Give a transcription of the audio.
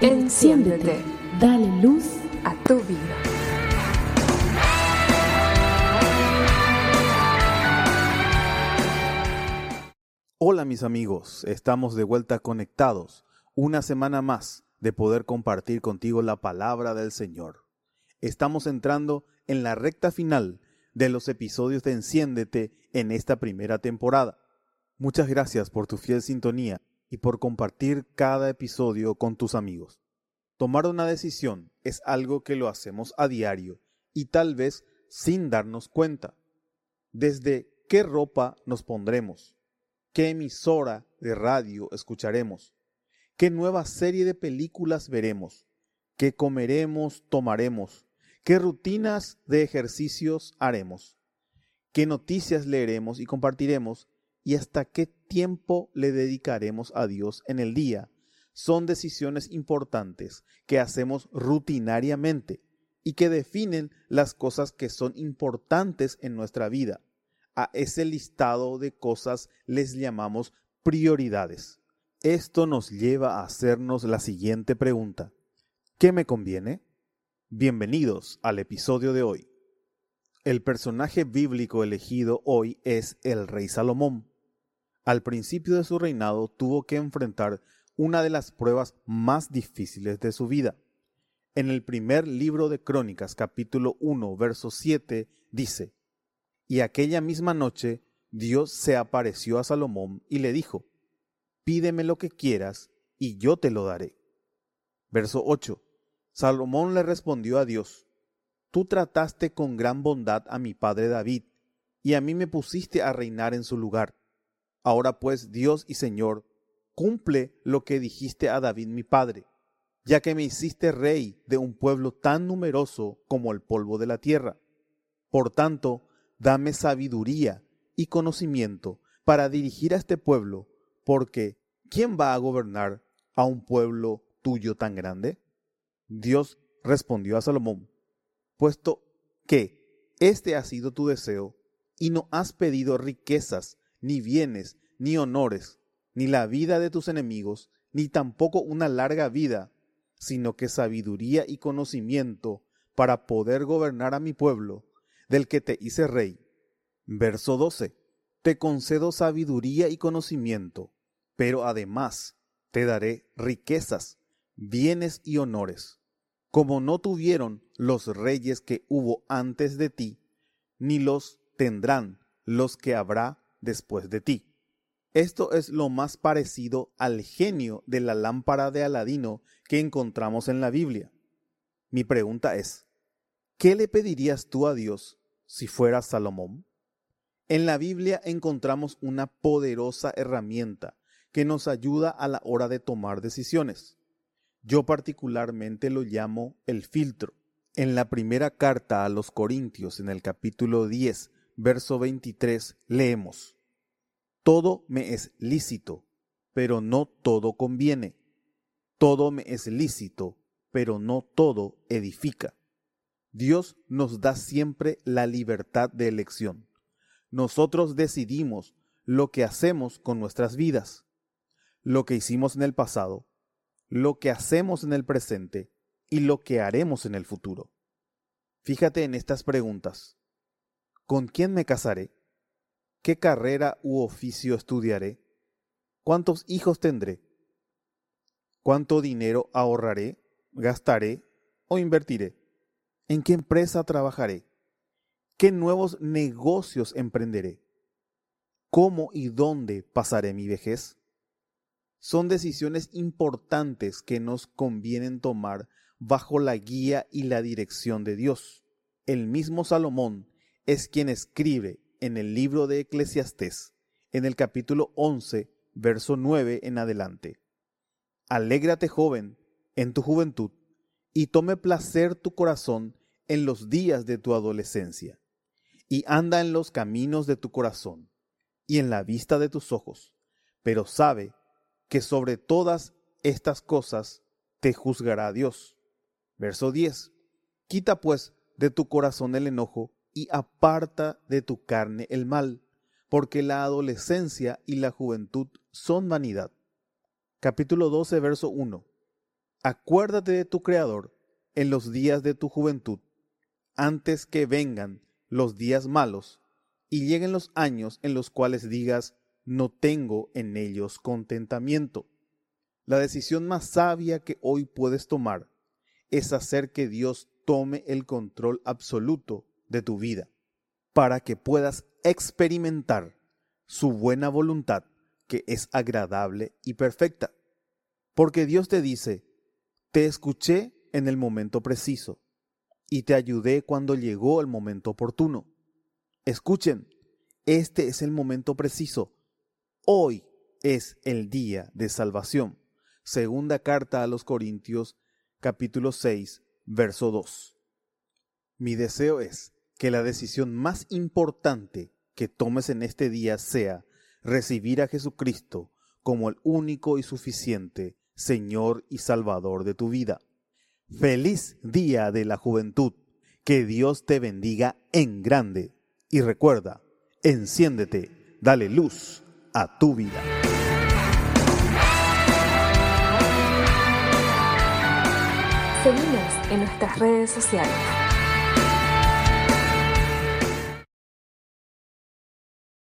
Enciéndete. Dale luz a tu vida. Hola mis amigos, estamos de vuelta conectados, una semana más de poder compartir contigo la palabra del Señor. Estamos entrando en la recta final de los episodios de Enciéndete en esta primera temporada. Muchas gracias por tu fiel sintonía y por compartir cada episodio con tus amigos. Tomar una decisión es algo que lo hacemos a diario y tal vez sin darnos cuenta. Desde qué ropa nos pondremos, qué emisora de radio escucharemos, qué nueva serie de películas veremos, qué comeremos, tomaremos, qué rutinas de ejercicios haremos, qué noticias leeremos y compartiremos y hasta qué tiempo le dedicaremos a Dios en el día son decisiones importantes que hacemos rutinariamente y que definen las cosas que son importantes en nuestra vida. A ese listado de cosas les llamamos prioridades. Esto nos lleva a hacernos la siguiente pregunta. ¿Qué me conviene? Bienvenidos al episodio de hoy. El personaje bíblico elegido hoy es el rey Salomón. Al principio de su reinado tuvo que enfrentar una de las pruebas más difíciles de su vida. En el primer libro de Crónicas, capítulo 1, verso 7, dice, Y aquella misma noche Dios se apareció a Salomón y le dijo, Pídeme lo que quieras y yo te lo daré. Verso 8. Salomón le respondió a Dios, Tú trataste con gran bondad a mi padre David, y a mí me pusiste a reinar en su lugar. Ahora pues, Dios y Señor, cumple lo que dijiste a David mi padre, ya que me hiciste rey de un pueblo tan numeroso como el polvo de la tierra. Por tanto, dame sabiduría y conocimiento para dirigir a este pueblo, porque ¿quién va a gobernar a un pueblo tuyo tan grande? Dios respondió a Salomón, puesto que este ha sido tu deseo, y no has pedido riquezas, ni bienes, ni honores, ni la vida de tus enemigos, ni tampoco una larga vida, sino que sabiduría y conocimiento para poder gobernar a mi pueblo, del que te hice rey. Verso 12. Te concedo sabiduría y conocimiento, pero además te daré riquezas, bienes y honores, como no tuvieron los reyes que hubo antes de ti, ni los tendrán los que habrá después de ti. Esto es lo más parecido al genio de la lámpara de Aladino que encontramos en la Biblia. Mi pregunta es, ¿qué le pedirías tú a Dios si fueras Salomón? En la Biblia encontramos una poderosa herramienta que nos ayuda a la hora de tomar decisiones. Yo particularmente lo llamo el filtro. En la primera carta a los Corintios, en el capítulo 10, verso 23, leemos, todo me es lícito, pero no todo conviene. Todo me es lícito, pero no todo edifica. Dios nos da siempre la libertad de elección. Nosotros decidimos lo que hacemos con nuestras vidas, lo que hicimos en el pasado, lo que hacemos en el presente y lo que haremos en el futuro. Fíjate en estas preguntas. ¿Con quién me casaré? ¿Qué carrera u oficio estudiaré? ¿Cuántos hijos tendré? ¿Cuánto dinero ahorraré, gastaré o invertiré? ¿En qué empresa trabajaré? ¿Qué nuevos negocios emprenderé? ¿Cómo y dónde pasaré mi vejez? Son decisiones importantes que nos convienen tomar bajo la guía y la dirección de Dios. El mismo Salomón es quien escribe en el libro de Eclesiastés, en el capítulo 11, verso 9 en adelante. Alégrate joven en tu juventud, y tome placer tu corazón en los días de tu adolescencia, y anda en los caminos de tu corazón, y en la vista de tus ojos, pero sabe que sobre todas estas cosas te juzgará Dios. Verso 10. Quita pues de tu corazón el enojo y aparta de tu carne el mal, porque la adolescencia y la juventud son vanidad. Capítulo 12, verso 1. Acuérdate de tu Creador en los días de tu juventud, antes que vengan los días malos y lleguen los años en los cuales digas, no tengo en ellos contentamiento. La decisión más sabia que hoy puedes tomar es hacer que Dios tome el control absoluto de tu vida, para que puedas experimentar su buena voluntad que es agradable y perfecta. Porque Dios te dice, te escuché en el momento preciso y te ayudé cuando llegó el momento oportuno. Escuchen, este es el momento preciso. Hoy es el día de salvación. Segunda carta a los Corintios capítulo 6, verso 2. Mi deseo es que la decisión más importante que tomes en este día sea recibir a Jesucristo como el único y suficiente Señor y Salvador de tu vida. Feliz día de la juventud. Que Dios te bendiga en grande. Y recuerda, enciéndete, dale luz a tu vida. Seguimos en nuestras redes sociales.